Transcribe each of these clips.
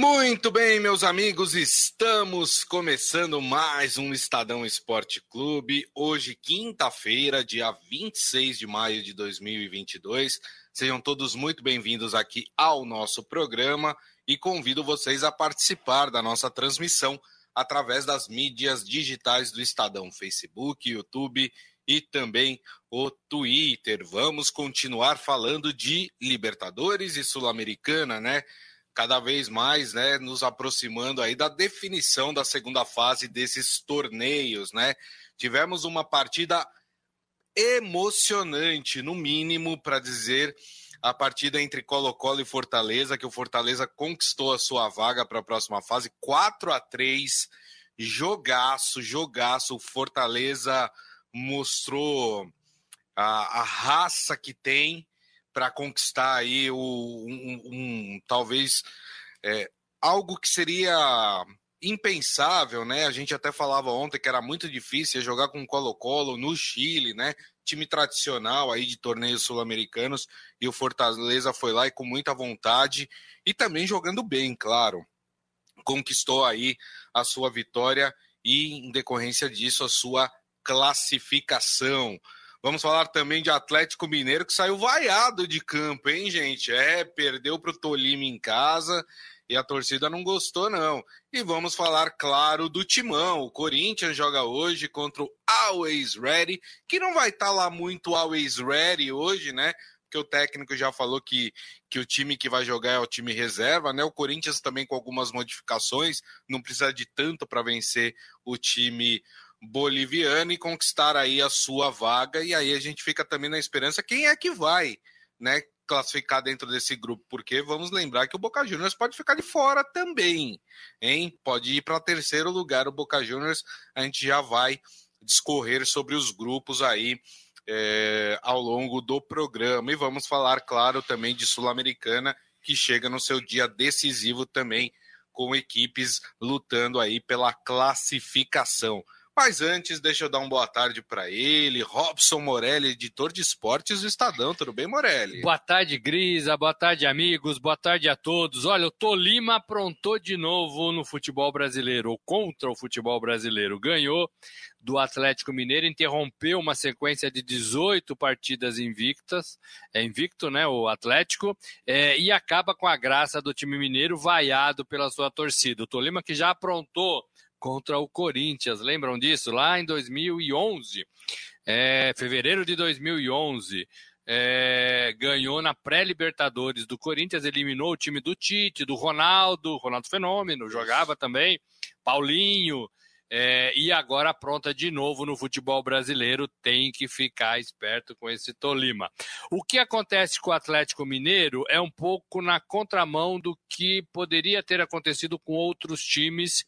Muito bem, meus amigos, estamos começando mais um Estadão Esporte Clube. Hoje, quinta-feira, dia 26 de maio de 2022. Sejam todos muito bem-vindos aqui ao nosso programa e convido vocês a participar da nossa transmissão através das mídias digitais do Estadão, Facebook, YouTube e também o Twitter. Vamos continuar falando de Libertadores e Sul-Americana, né? Cada vez mais, né, nos aproximando aí da definição da segunda fase desses torneios, né? Tivemos uma partida emocionante, no mínimo, para dizer a partida entre Colo-Colo e Fortaleza, que o Fortaleza conquistou a sua vaga para a próxima fase, 4 a 3 jogaço, jogaço. O Fortaleza mostrou a, a raça que tem para conquistar aí o, um, um talvez é, algo que seria impensável, né? A gente até falava ontem que era muito difícil jogar com Colo-Colo no Chile, né? Time tradicional aí de torneios sul-americanos e o Fortaleza foi lá e com muita vontade e também jogando bem, claro. Conquistou aí a sua vitória e em decorrência disso a sua classificação. Vamos falar também de Atlético Mineiro que saiu vaiado de campo, hein, gente? É, perdeu para o Tolima em casa e a torcida não gostou, não. E vamos falar, claro, do Timão. O Corinthians joga hoje contra o Always Ready, que não vai estar tá lá muito Always Ready hoje, né? Porque o técnico já falou que, que o time que vai jogar é o time reserva, né? O Corinthians também com algumas modificações, não precisa de tanto para vencer o time boliviano e conquistar aí a sua vaga. E aí a gente fica também na esperança quem é que vai, né? classificar dentro desse grupo, porque vamos lembrar que o Boca Juniors pode ficar de fora também, hein? Pode ir para terceiro lugar o Boca Juniors. A gente já vai discorrer sobre os grupos aí é, ao longo do programa. E vamos falar, claro, também de Sul-Americana, que chega no seu dia decisivo também, com equipes lutando aí pela classificação. Mas antes, deixa eu dar uma boa tarde para ele, Robson Morelli, editor de esportes do Estadão. Tudo bem, Morelli? Boa tarde, Grisa. Boa tarde, amigos. Boa tarde a todos. Olha, o Tolima aprontou de novo no futebol brasileiro, ou contra o futebol brasileiro. Ganhou do Atlético Mineiro, interrompeu uma sequência de 18 partidas invictas, é invicto, né, o Atlético, é, e acaba com a graça do time mineiro vaiado pela sua torcida. O Tolima que já aprontou contra o Corinthians. Lembram disso? Lá em 2011, é, fevereiro de 2011. É, ganhou na pré-Libertadores do Corinthians, eliminou o time do Tite, do Ronaldo, Ronaldo Fenômeno, jogava também, Paulinho, é, e agora pronta de novo no futebol brasileiro, tem que ficar esperto com esse Tolima. O que acontece com o Atlético Mineiro é um pouco na contramão do que poderia ter acontecido com outros times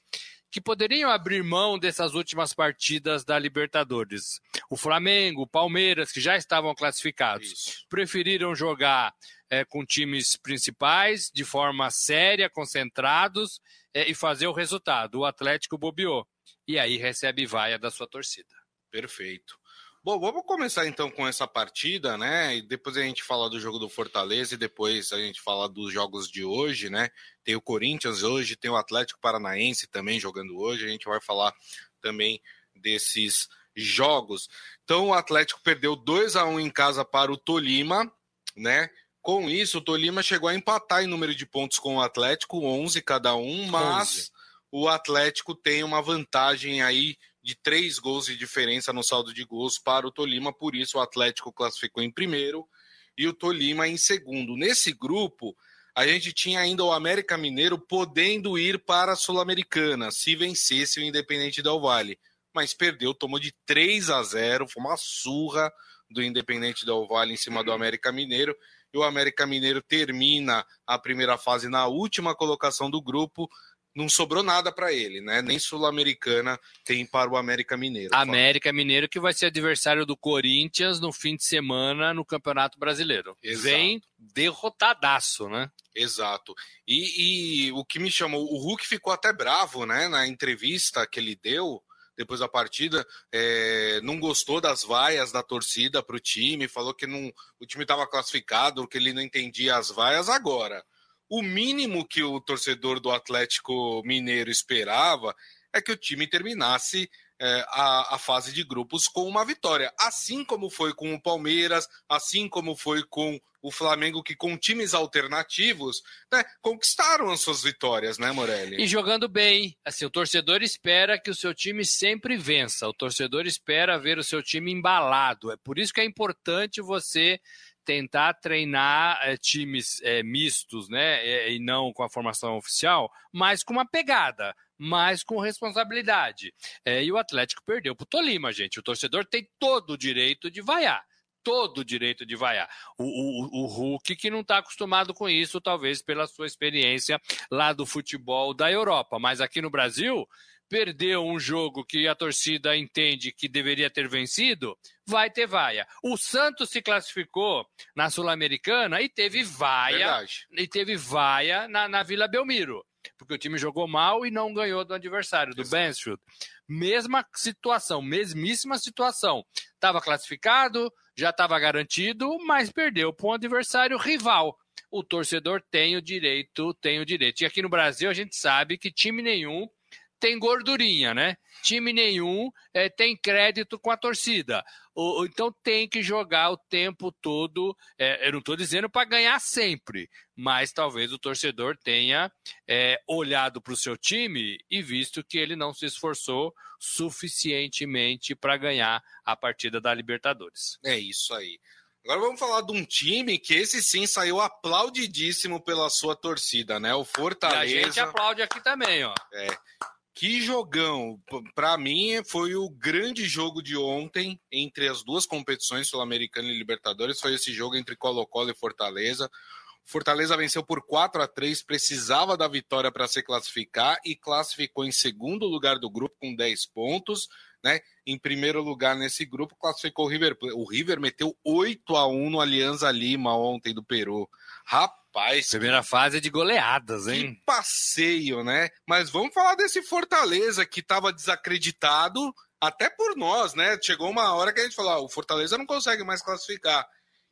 que poderiam abrir mão dessas últimas partidas da Libertadores. O Flamengo, o Palmeiras, que já estavam classificados, Isso. preferiram jogar é, com times principais, de forma séria, concentrados, é, e fazer o resultado. O Atlético bobeou. E aí recebe vaia da sua torcida. Perfeito. Bom, vamos começar então com essa partida, né? E depois a gente fala do jogo do Fortaleza e depois a gente fala dos jogos de hoje, né? Tem o Corinthians hoje, tem o Atlético Paranaense também jogando hoje. A gente vai falar também desses jogos. Então o Atlético perdeu 2 a 1 em casa para o Tolima, né? Com isso, o Tolima chegou a empatar em número de pontos com o Atlético, 11 cada um, mas 11. o Atlético tem uma vantagem aí de três gols de diferença no saldo de gols para o Tolima, por isso o Atlético classificou em primeiro e o Tolima em segundo. Nesse grupo, a gente tinha ainda o América Mineiro podendo ir para a Sul-Americana se vencesse o Independente Del Vale, mas perdeu, tomou de 3 a 0, foi uma surra do Independente Del Vale em cima do América Mineiro. E o América Mineiro termina a primeira fase na última colocação do grupo, não sobrou nada para ele, né? Nem Sul-Americana tem para o América Mineiro. América Mineiro que vai ser adversário do Corinthians no fim de semana no Campeonato Brasileiro. Exato. Vem derrotadaço, né? Exato. E, e, o que me chamou, o Hulk ficou até bravo, né? Na entrevista que ele deu depois da partida, é, não gostou das vaias da torcida para o time, falou que não, o time estava classificado, que ele não entendia as vaias agora o mínimo que o torcedor do Atlético Mineiro esperava é que o time terminasse é, a, a, fase de grupos com uma vitória. Assim como foi com o Palmeiras, assim como foi com o Flamengo, que com times alternativos né, conquistaram as suas vitórias, né, Morelli? E jogando bem. Assim, o torcedor espera que o seu time sempre vença. O torcedor espera ver o seu time embalado. É por isso que é importante você tentar treinar é, times é, mistos, né, é, e não com a formação oficial, mas com uma pegada, mas com responsabilidade. É, e o Atlético perdeu para o Tolima, gente. O torcedor tem todo o direito de vaiar todo o direito de vaiar. O, o, o Hulk, que não está acostumado com isso, talvez pela sua experiência lá do futebol da Europa. Mas aqui no Brasil, perdeu um jogo que a torcida entende que deveria ter vencido, vai ter vaia. O Santos se classificou na Sul-Americana e teve vaia. Verdade. E teve vaia na, na Vila Belmiro. Porque o time jogou mal e não ganhou do adversário, do Mansfield. Mesma situação, mesmíssima situação. Estava classificado, já estava garantido, mas perdeu para um adversário rival o torcedor tem o direito, tem o direito. E aqui no Brasil a gente sabe que time nenhum tem gordurinha, né? Time nenhum é, tem crédito com a torcida. Então tem que jogar o tempo todo. É, eu não estou dizendo para ganhar sempre, mas talvez o torcedor tenha é, olhado para o seu time e visto que ele não se esforçou suficientemente para ganhar a partida da Libertadores. É isso aí. Agora vamos falar de um time que esse sim saiu aplaudidíssimo pela sua torcida, né? O Fortaleza. E a gente aplaude aqui também, ó. É. Que jogão! Para mim, foi o grande jogo de ontem entre as duas competições, Sul-Americana e Libertadores. Foi esse jogo entre Colo-Colo e Fortaleza. Fortaleza venceu por 4 a 3 precisava da vitória para se classificar e classificou em segundo lugar do grupo com 10 pontos. Né? Em primeiro lugar nesse grupo, classificou o River. O River meteu 8 a 1 no Alianza Lima ontem do Peru. Rapaz Rapaz. Primeira fase é de goleadas, hein? Que passeio, né? Mas vamos falar desse Fortaleza que estava desacreditado até por nós, né? Chegou uma hora que a gente falou: ah, o Fortaleza não consegue mais classificar.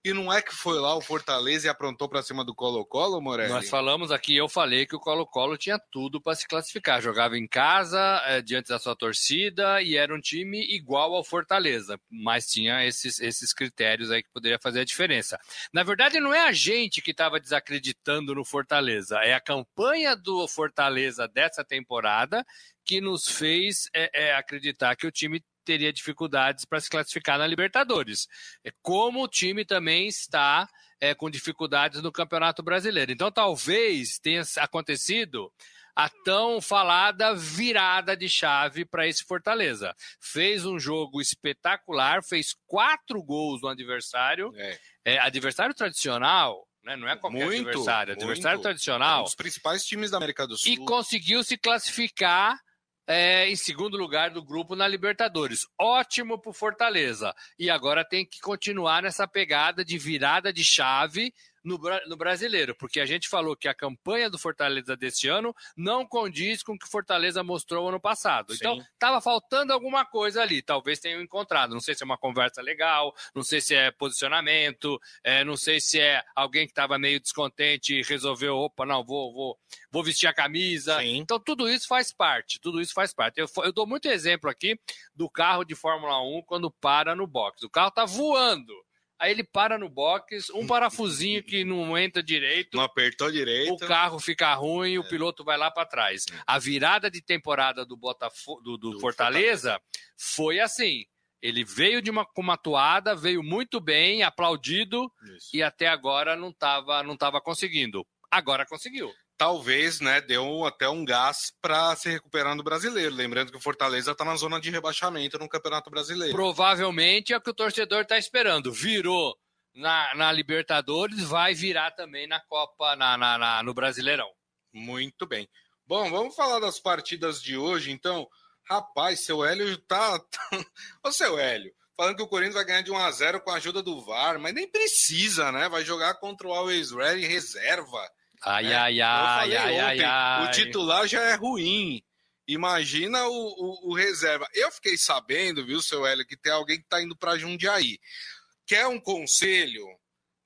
E não é que foi lá o Fortaleza e aprontou para cima do Colo-Colo, Morelli? Nós falamos aqui, eu falei que o Colo-Colo tinha tudo para se classificar. Jogava em casa, é, diante da sua torcida, e era um time igual ao Fortaleza, mas tinha esses, esses critérios aí que poderia fazer a diferença. Na verdade, não é a gente que estava desacreditando no Fortaleza, é a campanha do Fortaleza dessa temporada que nos fez é, é, acreditar que o time teria dificuldades para se classificar na Libertadores. É como o time também está é, com dificuldades no Campeonato Brasileiro. Então, talvez tenha acontecido a tão falada virada de chave para esse Fortaleza. Fez um jogo espetacular, fez quatro gols no adversário. É. É, adversário tradicional, né? não é qualquer muito, adversário, adversário muito. tradicional. Um dos principais times da América do Sul. E conseguiu se classificar é, em segundo lugar do grupo na Libertadores. Ótimo para Fortaleza. E agora tem que continuar nessa pegada de virada de chave no, no brasileiro, porque a gente falou que a campanha do Fortaleza deste ano não condiz com o que o Fortaleza mostrou ano passado. Então, Sim. Então, estava faltando alguma coisa ali, talvez tenham encontrado. Não sei se é uma conversa legal, não sei se é posicionamento, é, não sei se é alguém que estava meio descontente e resolveu, opa, não, vou, vou, vou vestir a camisa. Sim. Então, tudo isso faz parte, tudo isso faz parte. Eu, eu dou muito exemplo aqui do carro de Fórmula 1 quando para no box. O carro está voando aí ele para no box, um parafusinho que não entra direito. Não apertou direito. O carro fica ruim, é. o piloto vai lá para trás. É. A virada de temporada do, Botafo do, do, do Fortaleza, Fortaleza foi assim. Ele veio de uma, com uma toada, veio muito bem, aplaudido, Isso. e até agora não estava não tava conseguindo. Agora conseguiu talvez, né, deu até um gás para se recuperar no brasileiro. Lembrando que o Fortaleza está na zona de rebaixamento no Campeonato Brasileiro. Provavelmente é o que o torcedor está esperando. Virou na, na, Libertadores, vai virar também na Copa, na, na, na, no Brasileirão. Muito bem. Bom, vamos falar das partidas de hoje, então. Rapaz, seu Hélio tá. Ô, seu Hélio, falando que o Corinthians vai ganhar de 1 a 0 com a ajuda do VAR, mas nem precisa, né? Vai jogar contra o Always Ready reserva. Ai, né? ai, ai, ai, ai, ai, O titular já é ruim. Imagina o, o, o, reserva. Eu fiquei sabendo, viu, seu Hélio, que tem alguém que está indo para Jundiaí. Quer um conselho?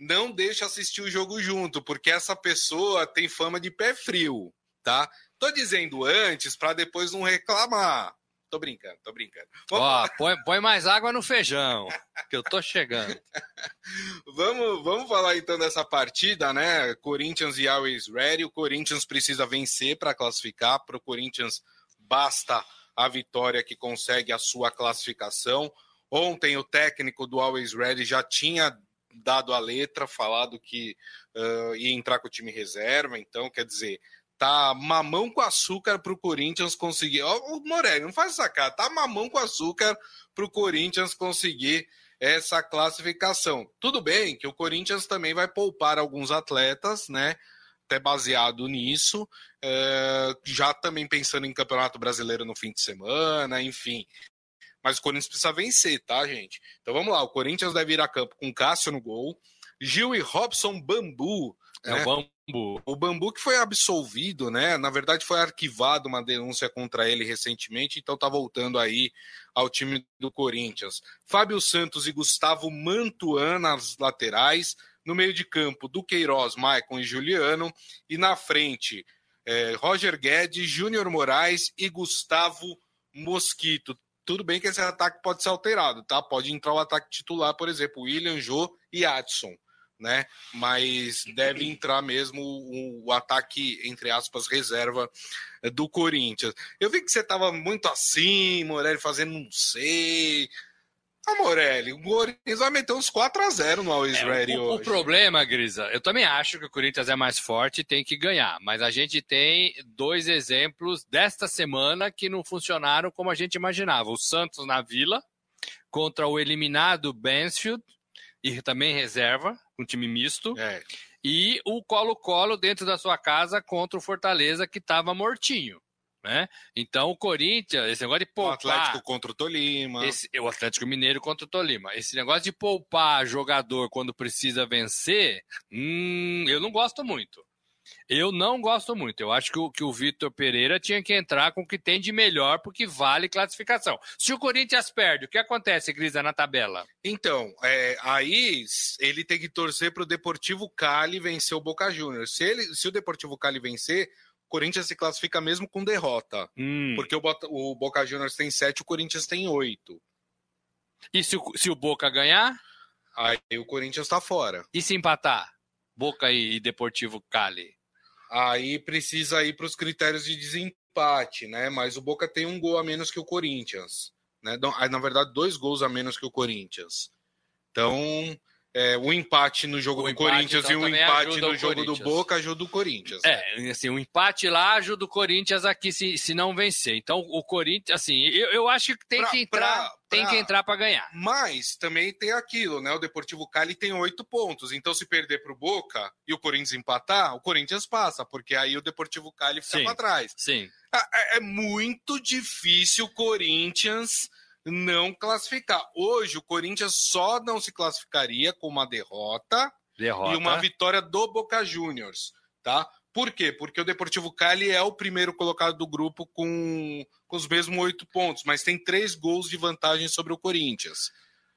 não deixa assistir o jogo junto, porque essa pessoa tem fama de pé frio, tá? Tô dizendo antes para depois não reclamar. Tô brincando, tô brincando. Ó, põe, põe, mais água no feijão, que eu tô chegando. vamos, vamos falar então dessa partida, né? Corinthians e Always Ready. O Corinthians precisa vencer para classificar. Para o Corinthians basta a vitória que consegue a sua classificação. Ontem o técnico do Always Ready já tinha dado a letra, falado que uh, ia entrar com o time reserva, então quer dizer, tá mamão com açúcar para o Corinthians conseguir. Ó, o Morelli, não faz sacar, tá mamão com açúcar para o Corinthians conseguir essa classificação. Tudo bem que o Corinthians também vai poupar alguns atletas, né? Até baseado nisso, é, já também pensando em Campeonato Brasileiro no fim de semana, enfim. Mas o Corinthians precisa vencer, tá, gente? Então vamos lá, o Corinthians deve ir a campo com Cássio no gol, Gil e Robson Bambu. É né? o Bambu. O Bambu que foi absolvido, né? Na verdade, foi arquivado uma denúncia contra ele recentemente, então tá voltando aí ao time do Corinthians. Fábio Santos e Gustavo Mantuan nas laterais. No meio de campo, Duqueiroz, Maicon e Juliano. E na frente, é, Roger Guedes, Júnior Moraes e Gustavo Mosquito. Tudo bem que esse ataque pode ser alterado, tá? Pode entrar o ataque titular, por exemplo, William, Jô e Adson né? Mas deve entrar mesmo o, o, ataque, entre aspas, reserva do Corinthians. Eu vi que você estava muito assim, Morelli, fazendo não sei. Ah, Morelli, o Corinthians vai meter uns 4 a 0 no Always é, Ready o, hoje. O problema, Grisa, eu também acho que o Corinthians é mais forte e tem que ganhar. Mas a gente tem dois exemplos desta semana que não funcionaram como a gente imaginava. O Santos na Vila, contra o eliminado Bansfield, e também reserva, um time misto. É. E o Colo-Colo dentro da sua casa contra o Fortaleza, que estava mortinho. Né? Então o Corinthians, esse negócio de poupar. O Atlético contra o Tolima. Esse, o Atlético Mineiro contra o Tolima. Esse negócio de poupar jogador quando precisa vencer, hum, eu não gosto muito. Eu não gosto muito. Eu acho que o, que o Vitor Pereira tinha que entrar com o que tem de melhor, porque vale classificação. Se o Corinthians perde, o que acontece, Grisa, na tabela? Então, é, aí ele tem que torcer para o Deportivo Cali vencer o Boca Juniors. Se, ele, se o Deportivo Cali vencer, o Corinthians se classifica mesmo com derrota. Hum. Porque o, o, Boca Juniors tem sete, o Corinthians tem oito. E se o, se o Boca ganhar? Aí o Corinthians está fora. E se empatar? Boca e Deportivo Cali? Aí precisa ir para os critérios de desempate, né? Mas o Boca tem um gol a menos que o Corinthians. Né? Na verdade, dois gols a menos que o Corinthians. Então, é, o empate no jogo o do empate, Corinthians então, e o empate no jogo do Boca ajuda o Corinthians. É, né? assim, o empate lá ajuda o Corinthians aqui se, se não vencer. Então, o Corinthians, assim, eu, eu acho que tem pra, que entrar. Pra, tem que entrar para ganhar. Mas também tem aquilo, né? O Deportivo Cali tem oito pontos. Então, se perder para o Boca e o Corinthians empatar, o Corinthians passa, porque aí o Deportivo Cali fica para trás. Sim. É, é muito difícil o Corinthians não classificar. Hoje, o Corinthians só não se classificaria com uma derrota, derrota. e uma vitória do Boca Juniors, tá? Por quê? Porque o Deportivo Cali é o primeiro colocado do grupo com, com os mesmos oito pontos, mas tem três gols de vantagem sobre o Corinthians.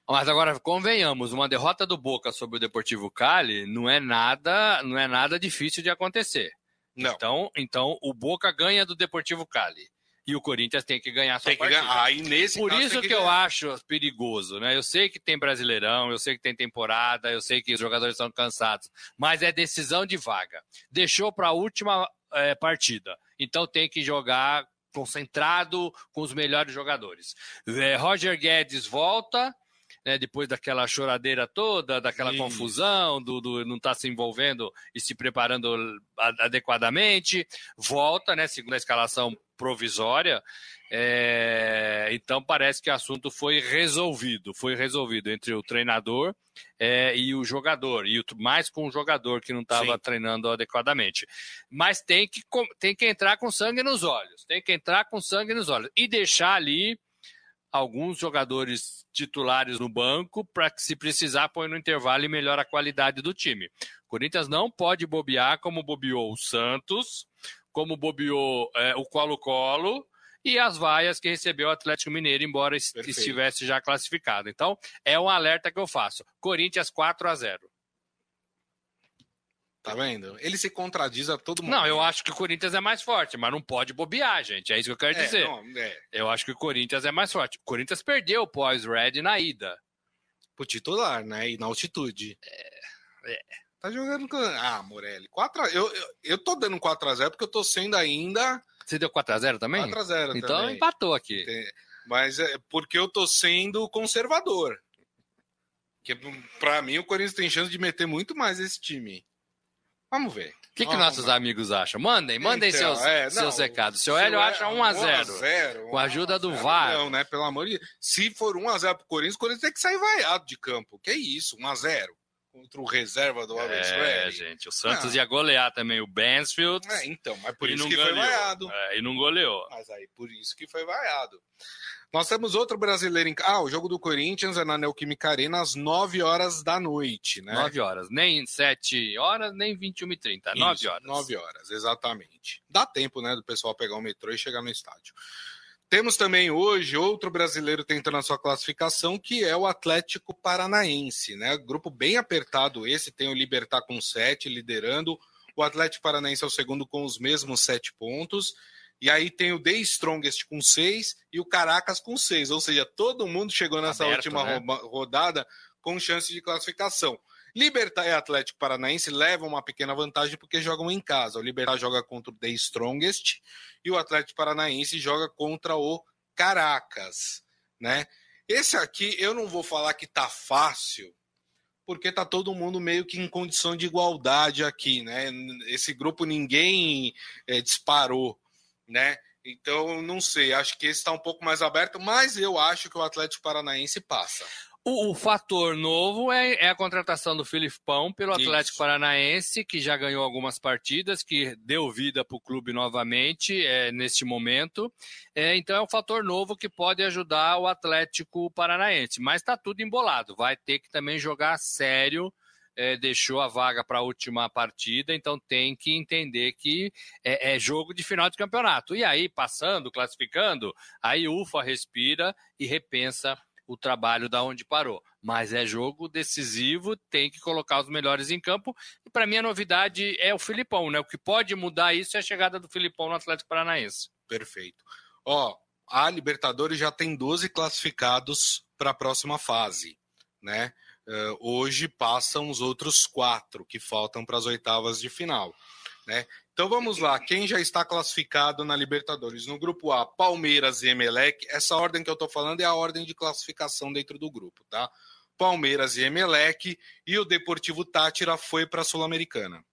Mas agora convenhamos, uma derrota do Boca sobre o Deportivo Cali não é nada, não é nada difícil de acontecer. Não. Então, então o Boca ganha do Deportivo Cali e o Corinthians tem que ganhar sua tem que Ganhar. Aí, nesse Por isso que, que eu acho perigoso, né? Eu sei que tem Brasileirão, eu sei que tem temporada, eu sei que os jogadores estão cansados, mas é decisão de vaga. Deixou para a última é, partida, então tem que jogar concentrado com os melhores jogadores. É, Roger Guedes volta, né, depois daquela choradeira toda, daquela Sim. confusão, do, do não estar tá se envolvendo e se preparando adequadamente, volta, né, segundo a escalação provisória. É, então parece que o assunto foi resolvido, foi resolvido entre o treinador é, e o jogador, e o, mais com o jogador que não estava treinando adequadamente. Mas tem que, tem que entrar com sangue nos olhos, tem que entrar com sangue nos olhos e deixar ali alguns jogadores titulares no banco para que, se precisar, põe no intervalo e melhora a qualidade do time. O Corinthians não pode bobear como bobeou o Santos, como bobeou é, o Colo-Colo e as vaias que recebeu o Atlético Mineiro, embora Perfeito. estivesse já classificado. Então, é um alerta que eu faço. Corinthians 4 a 0 Tá vendo? Ele se contradiz a todo mundo. Não, eu acho que o Corinthians é mais forte, mas não pode bobear, gente. É isso que eu quero é, dizer. Não, é. Eu acho que o Corinthians é mais forte. O Corinthians perdeu o pós-Red na ida. Pro titular, né? E na altitude. É. é. Tá jogando. Ah, Morelli. 4 a... eu, eu, eu tô dando 4x0 porque eu tô sendo ainda. Você deu 4x0 também? 4x0 Então também. empatou aqui. Mas é porque eu tô sendo conservador. Que para mim o Corinthians tem chance de meter muito mais esse time. Vamos ver. O que, que nossos amigos acham? Mandem, mandem então, seus, é, não, seus recados. Seu Hélio acha 1x0. Com a ajuda do VAR. Não, né? Pelo amor de Deus. Se for 1x0 pro Corinthians, o Corinthians tem que sair vaiado de campo. Que isso, 1x0 contra o reserva do Alves É, gente, o Santos não. ia golear também o Bansfield. É, então, mas por isso que goleou. foi vaiado. É, e não goleou. Mas aí, por isso que foi vaiado. Nós temos outro brasileiro em. Ah, o jogo do Corinthians é na Neoquímica Arena às 9 horas da noite, né? 9 horas. Nem 7 horas, nem 21 e 30. 9 horas. 9 horas, exatamente. Dá tempo, né, do pessoal pegar o metrô e chegar no estádio. Temos também hoje outro brasileiro tentando a sua classificação, que é o Atlético Paranaense, né? Grupo bem apertado esse, tem o Libertar com 7 liderando. O Atlético Paranaense é o segundo com os mesmos 7 pontos. E aí tem o The Strongest com seis e o Caracas com seis. Ou seja, todo mundo chegou nessa Aberto, última né? rodada com chance de classificação. Libertar e Atlético Paranaense levam uma pequena vantagem porque jogam em casa. O Libertar joga contra o The Strongest e o Atlético Paranaense joga contra o Caracas, né? Esse aqui eu não vou falar que tá fácil, porque tá todo mundo meio que em condição de igualdade aqui, né? Esse grupo ninguém é, disparou né? Então, não sei, acho que esse está um pouco mais aberto, mas eu acho que o Atlético Paranaense passa. O, o fator novo é, é, a contratação do Filipão pelo Atlético Isso. Paranaense, que já ganhou algumas partidas, que deu vida para o clube novamente é, neste momento. É, então é um fator novo que pode ajudar o Atlético Paranaense. Mas está tudo embolado. Vai ter que também jogar sério é, deixou a vaga para a última partida, então tem que entender que é, é, jogo de final de campeonato. E aí, passando, classificando, aí ufa, respira e repensa o trabalho da onde parou. Mas é jogo decisivo, tem que colocar os melhores em campo. E para mim a novidade é o Filipão, né? O que pode mudar isso é a chegada do Filipão no Atlético Paranaense. Perfeito. Ó, a Libertadores já tem 12 classificados para a próxima fase, né? Uh, hoje passam os outros quatro que faltam para as oitavas de final. Né? Então vamos lá, quem já está classificado na Libertadores? No grupo A, Palmeiras e Emelec. Essa ordem que eu estou falando é a ordem de classificação dentro do grupo, tá? Palmeiras e Emelec e o Deportivo Tátira foi para a Sul-Americana,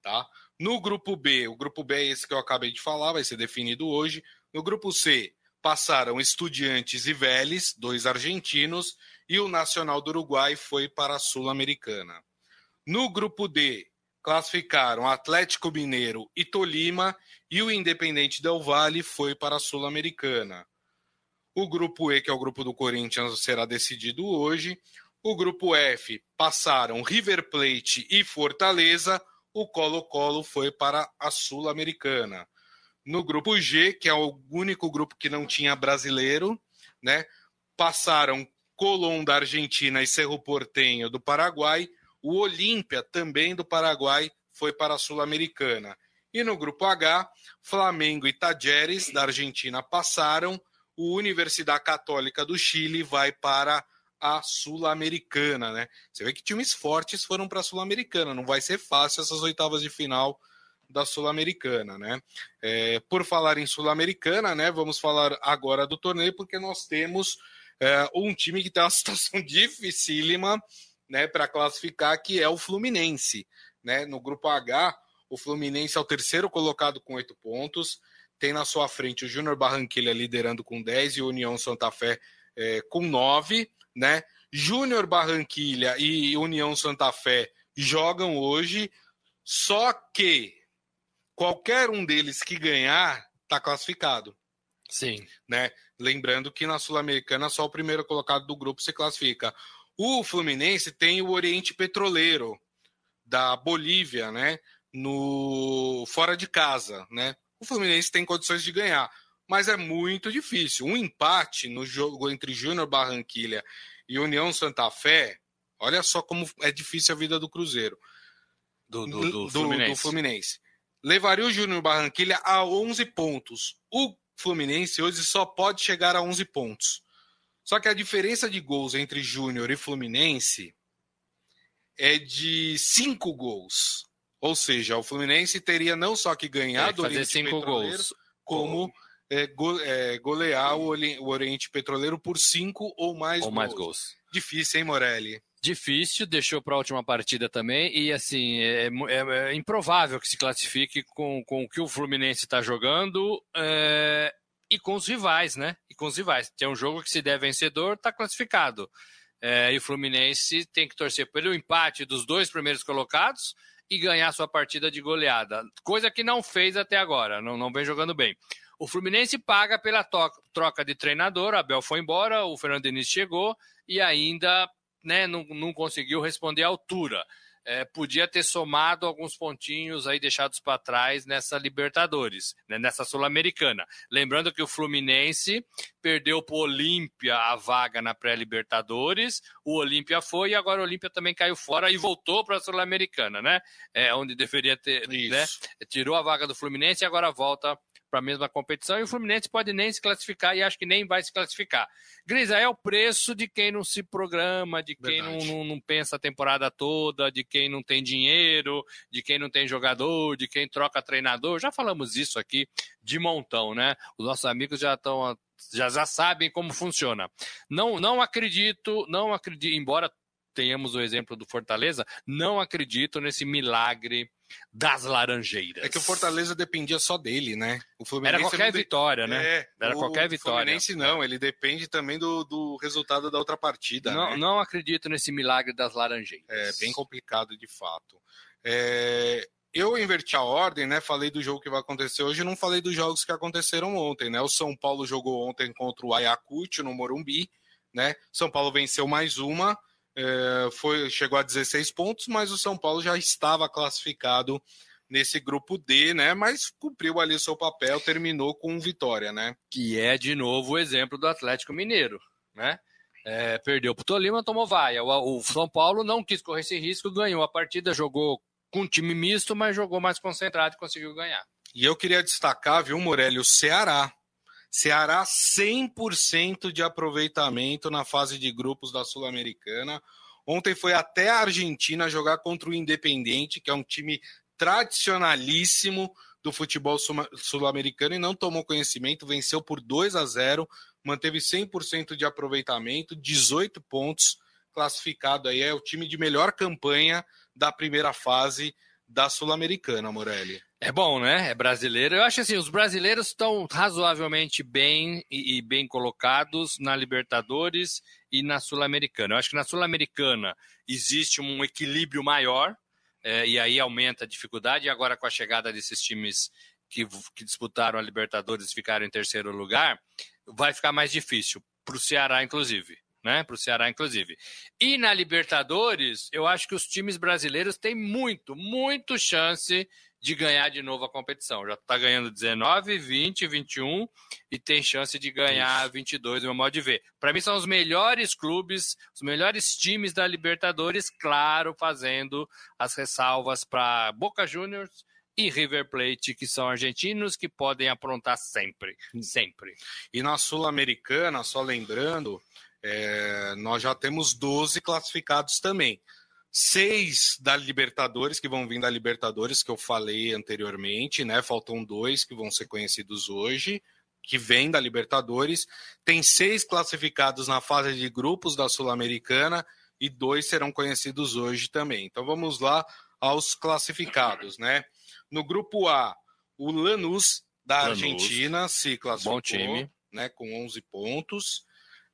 tá? No grupo B, o grupo B é esse que eu acabei de falar, vai ser definido hoje. No grupo C, passaram Estudiantes e Vélez, dois argentinos, e o Nacional do Uruguai foi para a Sul-Americana. No grupo D, classificaram Atlético Mineiro e Tolima, e o Independente Del Valle foi para a Sul-Americana. O grupo E, que é o grupo do Corinthians, será decidido hoje. O grupo F passaram River Plate e Fortaleza. O Colo-Colo foi para a Sul-Americana. No grupo G, que é o único grupo que não tinha brasileiro, né? Passaram Colón da Argentina e Cerro Portenho do Paraguai. O Olímpia, também do Paraguai, foi para a Sul-Americana. E no grupo H, Flamengo e Tajeres da Argentina passaram. O Universidade Católica do Chile vai para a Sul-Americana, né? Você vê que times fortes foram para a Sul-Americana. Não vai ser fácil essas oitavas de final da Sul-Americana, né? É, por falar em Sul-Americana, né? Vamos falar agora do torneio, porque nós temos é, um time que tem uma situação dificílima, né? Para classificar, que é o Fluminense, né? No grupo H, o Fluminense é o terceiro colocado com oito pontos. Tem na sua frente o Júnior Barranquilla liderando com 10 e o União Santa Fé é, com 9, né? Júnior Barranquilha e União Santa Fé jogam hoje, só que qualquer um deles que ganhar está classificado. Sim. Né? Lembrando que na Sul-Americana só o primeiro colocado do grupo se classifica. O Fluminense tem o Oriente Petroleiro da Bolívia, né? No fora de casa, né? O Fluminense tem condições de ganhar, mas é muito difícil. Um empate no jogo entre Júnior Barranquilha e União Santa Fé, olha só como é difícil a vida do Cruzeiro do, do, do, Fluminense. do Fluminense. Levaria o Júnior Barranquilha a 11 pontos. O Fluminense hoje só pode chegar a 11 pontos. Só que a diferença de gols entre Júnior e Fluminense é de 5 gols. Ou seja, o Fluminense teria não só que ganhar é, do Oriente cinco gols. como é, go, é, golear o, o, Oriente Petroleiro por 5 ou mais ou gols. mais gols. Difícil, hein, Morelli? Difícil, deixou para a última partida também, e assim, é, é, é, improvável que se classifique com, com o que o Fluminense está jogando é, e com os rivais, né? E com os rivais. Tem um jogo que se der vencedor, está classificado. É, e o Fluminense tem que torcer pelo empate dos dois primeiros colocados e ganhar sua partida de goleada, coisa que não fez até agora, não, não vem jogando bem. O Fluminense paga pela troca de treinador, Abel foi embora, o Fernando Diniz chegou e ainda né, não, não conseguiu responder à altura é, podia ter somado alguns pontinhos aí deixados para trás nessa Libertadores, né, nessa Sul-Americana. Lembrando que o Fluminense perdeu para o Olímpia a vaga na pré-Libertadores, o Olímpia foi e agora o Olímpia também caiu fora e voltou para a Sul-Americana, né? É, onde deveria ter, né? Tirou a vaga do Fluminense e agora volta para a mesma competição e o Fluminense pode nem se classificar e acho que nem vai se classificar. Grisa, é o preço de quem não se programa, de quem não, não, não, pensa a temporada toda, de quem não tem dinheiro, de quem não tem jogador, de quem troca treinador. Já falamos isso aqui de montão, né? Os nossos amigos já estão já, já sabem como funciona. Não, não acredito, não acredito, embora tenhamos o exemplo do Fortaleza, não acredito nesse milagre das Laranjeiras. É que o Fortaleza dependia só dele, né? O Fluminense Era qualquer vitória, né? É, Era qualquer vitória. O Fluminense não, ele depende também do, do resultado da outra partida. Não, né? não acredito nesse milagre das Laranjeiras. É bem complicado de fato. É, eu inverti a ordem, né? Falei do jogo que vai acontecer hoje, não falei dos jogos que aconteceram ontem, né? O São Paulo jogou ontem contra o Ayacucho no Morumbi, né? São Paulo venceu mais uma é, foi, chegou a 16 pontos, mas o São Paulo já estava classificado nesse grupo D, né? Mas cumpriu ali seu papel, terminou com vitória, né? Que é de novo o exemplo do Atlético Mineiro, né? É, perdeu para o Tolima, tomou vaia. O, o, São Paulo não quis correr esse risco, ganhou a partida, jogou com time misto, mas jogou mais concentrado e conseguiu ganhar. E eu queria destacar, viu, Morelli, o Ceará. Ceará 100% de aproveitamento na fase de grupos da Sul-Americana. Ontem foi até a Argentina jogar contra o Independente, que é um time tradicionalíssimo do futebol sul-americano e não tomou conhecimento, venceu por 2 a 0, manteve 100% de aproveitamento, 18 pontos, classificado aí é o time de melhor campanha da primeira fase da Sul-Americana, Morelli. É bom, né? É brasileiro. Eu acho assim, os brasileiros estão razoavelmente bem e, e bem colocados na Libertadores e na Sul-Americana. Eu acho que na Sul-Americana existe um equilíbrio maior é, e aí aumenta a dificuldade. E agora com a chegada desses times que, que disputaram a Libertadores e ficaram em terceiro lugar, vai ficar mais difícil para o Ceará, inclusive né? Para o Ceará, inclusive. E na Libertadores, eu acho que os times brasileiros têm muito, muito chance de ganhar de novo a competição. Já está ganhando 19, 20, 21 e tem chance de ganhar Isso. 22, no meu modo de ver. Para mim, são os melhores clubes, os melhores times da Libertadores, claro, fazendo as ressalvas para Boca Juniors e River Plate, que são argentinos que podem aprontar sempre, sempre. E na Sul-Americana, só lembrando, é, nós já temos 12 classificados também. Seis da Libertadores, que vão vir da Libertadores, que eu falei anteriormente, né? Faltam dois que vão ser conhecidos hoje, que vêm da Libertadores. Tem seis classificados na fase de grupos da Sul-Americana e dois serão conhecidos hoje também. Então vamos lá aos classificados, né? No grupo A, o Lanús da Lanús. Argentina se classificou, Bom time. né, com 11 pontos.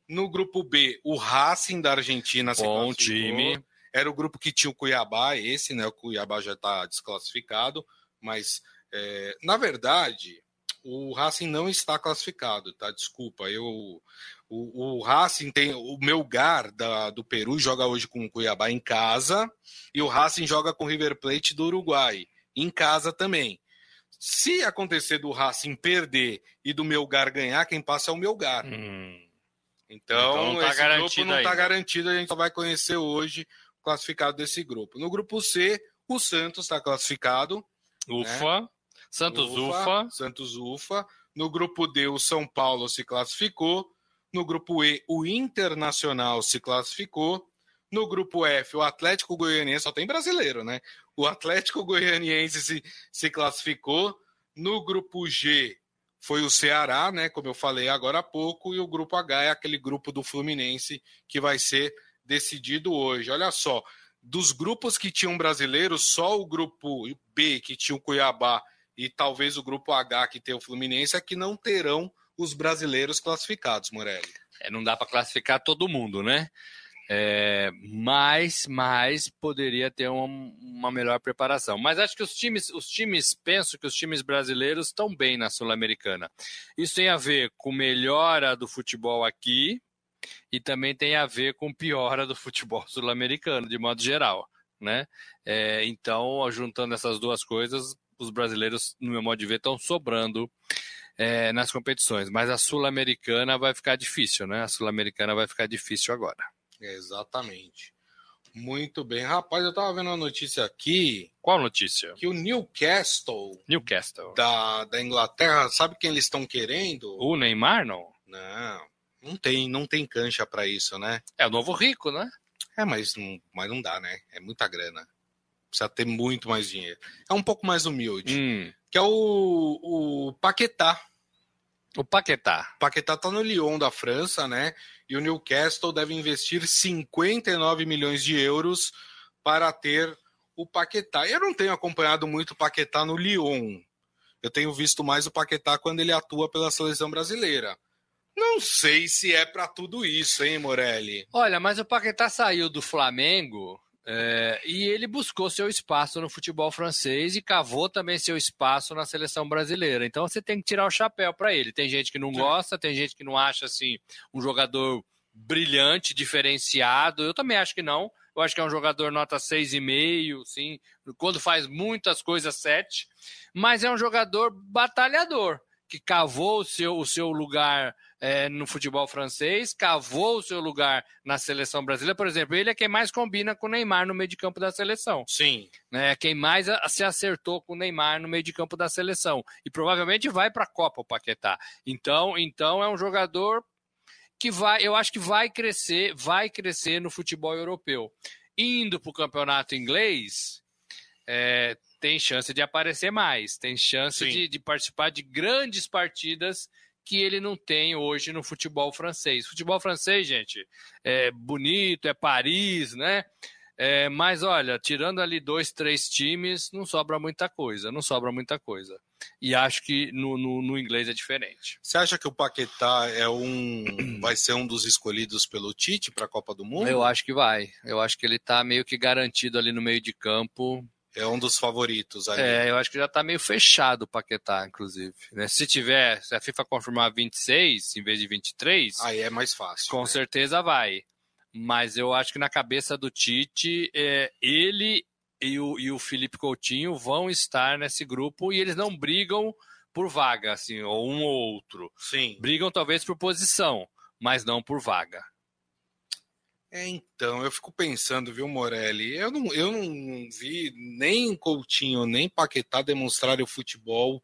No grupo B, o Racing da Argentina se Bom time. Era o grupo que tinha o Cuiabá, esse, né? O Cuiabá já está desclassificado, mas é, na verdade o Racing não está classificado, tá? Desculpa, eu o, o Racing tem o Melgar da, do Peru joga hoje com o Cuiabá em casa e o Racing joga com o River Plate do Uruguai em casa também. Se acontecer do Racing perder e do Melgar ganhar, quem passa é o Melgar. Hum. Então, então tá esse grupo não está garantido, a gente só vai conhecer hoje classificado desse grupo. No grupo C, O Santos está classificado. Ufa. Né? Santos Ufa, Ufa. Santos Ufa. No grupo D, o São Paulo se classificou. No grupo E, o Internacional se classificou. No grupo F, o Atlético Goianiense, só tem brasileiro, né? O Atlético Goianiense se, se classificou. No grupo G, foi o Ceará, né? Como eu falei agora há pouco. E o grupo H é aquele grupo do Fluminense que vai ser decidido hoje. Olha só, dos grupos que tinham brasileiros, só o grupo B, que tinha o Cuiabá, e talvez o grupo H, que tem o Fluminense, é que não terão os brasileiros classificados, Morelli. É, não dá para classificar todo mundo, né? É, mas, mas poderia ter uma, uma, melhor preparação. Mas acho que os times, os times, penso que os times brasileiros estão bem na Sul-Americana. Isso tem a ver com melhora do futebol aqui e também tem a ver com piora do futebol sul-americano, de modo geral. Né? É, então, juntando essas duas coisas, os brasileiros, no meu modo de ver, estão sobrando é, nas competições. Mas a sul-americana vai ficar difícil, né? A sul-americana vai ficar difícil agora. Exatamente. Muito bem. Rapaz, eu tava vendo uma notícia aqui. Qual notícia? Que o Newcastle. Newcastle. Da, da Inglaterra, sabe quem eles estão querendo? O Neymar, não? Não. Não tem, não tem cancha para isso, né? É o novo rico, né? É, mas não, mas não dá, né? É muita grana. Precisa ter muito mais dinheiro. É um pouco mais humilde. Hum. Que é o, o Paquetá. O Paquetá. O Paquetá tá no Lyon da França, né? E o Newcastle deve investir 59 milhões de euros para ter o Paquetá. Eu não tenho acompanhado muito o Paquetá no Lyon. Eu tenho visto mais o Paquetá quando ele atua pela seleção brasileira. Não sei se é para tudo isso, hein, Morelli? Olha, mas o Paquetá saiu do Flamengo é, e ele buscou seu espaço no futebol francês e cavou também seu espaço na seleção brasileira. Então você tem que tirar o chapéu para ele. Tem gente que não gosta, tem gente que não acha assim um jogador brilhante, diferenciado. Eu também acho que não. Eu acho que é um jogador nota 6,5, sim. Quando faz muitas coisas, 7. Mas é um jogador batalhador, que cavou o seu, o seu lugar é, no futebol francês, cavou o seu lugar na seleção brasileira. Por exemplo, ele é quem mais combina com o Neymar no meio de campo da seleção. Sim. É quem mais se acertou com o Neymar no meio de campo da seleção. E provavelmente vai para a Copa o Paquetá. Então, então é um jogador que vai, eu acho que vai crescer, vai crescer no futebol europeu. Indo para o campeonato inglês, é, tem chance de aparecer mais, tem chance de, de, participar de grandes partidas que ele não tem hoje no futebol francês. Futebol francês, gente, é bonito, é Paris, né? É, mas olha, tirando ali dois, três times, não sobra muita coisa, não sobra muita coisa. E acho que no, no, no, inglês é diferente. Você acha que o Paquetá é um, vai ser um dos escolhidos pelo Tite para a Copa do Mundo? Eu acho que vai. Eu acho que ele está meio que garantido ali no meio de campo. É um dos favoritos aí. É, eu acho que já está meio fechado o Paquetá, inclusive. Né? Se tiver, se a FIFA confirmar 26 em vez de 23. Aí é mais fácil. Com né? certeza vai. Mas eu acho que na cabeça do Tite, é, ele e o, e o Felipe Coutinho vão estar nesse grupo e eles não brigam por vaga, assim, ou um ou outro. Sim. Brigam talvez por posição, mas não por vaga. É, então, eu fico pensando, viu, Morelli? Eu não, eu não vi nem Coutinho, nem Paquetá demonstrarem o futebol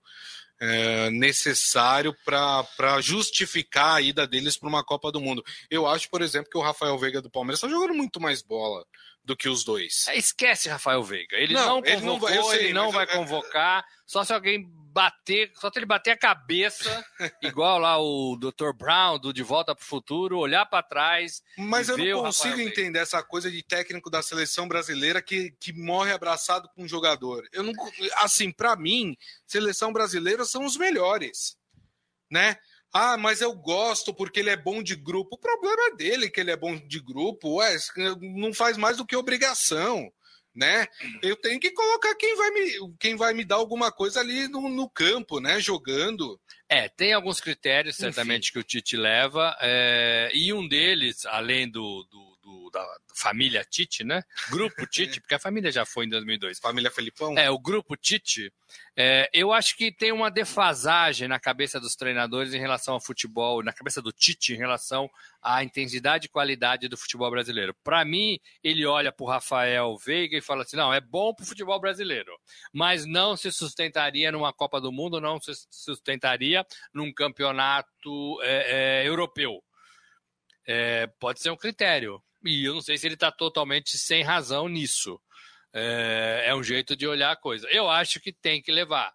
é, necessário para justificar a ida deles para uma Copa do Mundo. Eu acho, por exemplo, que o Rafael Veiga do Palmeiras está jogando muito mais bola do que os dois. É, esquece Rafael Veiga. Ele não, não convocou, ele não vai, sei, ele não vai convocar. Só se alguém bater, só ele bater a cabeça, igual lá o Dr. Brown do De Volta para o Futuro, olhar para trás. Mas eu não consigo entender essa coisa de técnico da seleção brasileira que, que morre abraçado com um jogador. Eu não, assim, para mim, seleção brasileira são os melhores, né? Ah, mas eu gosto porque ele é bom de grupo. O problema é dele que ele é bom de grupo. Ué, não faz mais do que obrigação né? Eu tenho que colocar quem vai me, quem vai me dar alguma coisa ali no, no campo, né? Jogando. É, tem alguns critérios, certamente, Enfim. que o Tite leva, é, e um deles, além do, do, do da família Tite, né? Grupo Tite, porque a família já foi em 2002. Família Felipão? É, o grupo Tite. É, eu acho que tem uma defasagem na cabeça dos treinadores em relação ao futebol, na cabeça do Tite em relação à intensidade e qualidade do futebol brasileiro. Para mim, ele olha para o Rafael Veiga e fala assim: não, é bom para o futebol brasileiro, mas não se sustentaria numa Copa do Mundo, não se sustentaria num campeonato é, é, europeu. É, pode ser um critério. E eu não sei se ele está totalmente sem razão nisso. É, é, um jeito de olhar a coisa. Eu acho que tem que levar.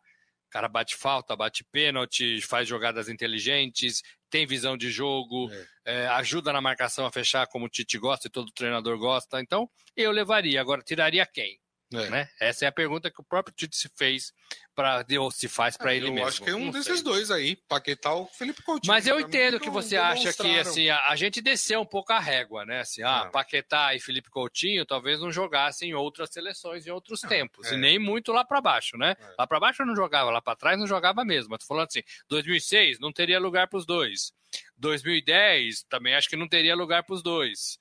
O cara bate falta, bate pênalti, faz jogadas inteligentes, tem visão de jogo, é. É, ajuda na marcação a fechar como o Tite gosta e todo treinador gosta. Então, eu levaria. Agora, tiraria quem? É. Né? Essa é a pergunta que o próprio Tite se fez para ou se faz para é, ele eu mesmo. Eu acho que é um Não desses sei. dois aí, Paquetá ou Felipe Coutinho. Mas eu entendo que você acha que assim a, a, gente desceu um pouco a régua, né? Assim, ah, é. Paquetá e Felipe Coutinho talvez não jogassem em outras seleções em outros não, tempos, é. e nem muito lá para baixo, né? É. Lá para baixo não jogava, lá para trás não jogava mesmo. Mas tô falando assim, 2006 não teria lugar para os dois. 2010 também acho que não teria lugar para os dois.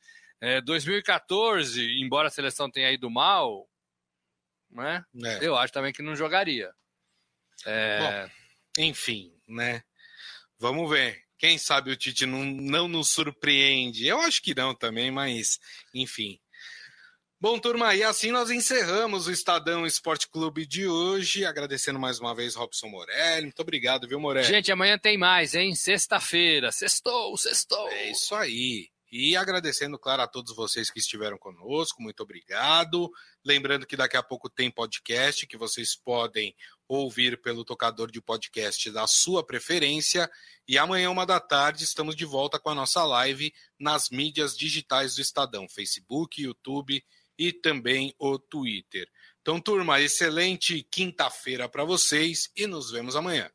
2014, é, embora a seleção tenha ido mal, né? É. Eu acho também que não jogaria. É... Bom, enfim, né? Vamos ver. Quem sabe o Tite não, não nos surpreende. Eu acho que não também, mas enfim. Bom, turma, e assim nós encerramos o Estadão Esporte Clube de hoje. Agradecendo mais uma vez Robson Morelli. Muito obrigado, viu, Morelli? Gente, amanhã tem mais, hein? Sexta-feira. Sextou, sextou. É isso aí. E agradecendo, claro, a todos vocês que estiveram conosco, muito obrigado. Lembrando que daqui a pouco tem podcast que vocês podem ouvir pelo tocador de podcast da sua preferência. E amanhã, uma da tarde, estamos de volta com a nossa live nas mídias digitais do Estadão: Facebook, YouTube e também o Twitter. Então, turma, excelente quinta-feira para vocês e nos vemos amanhã.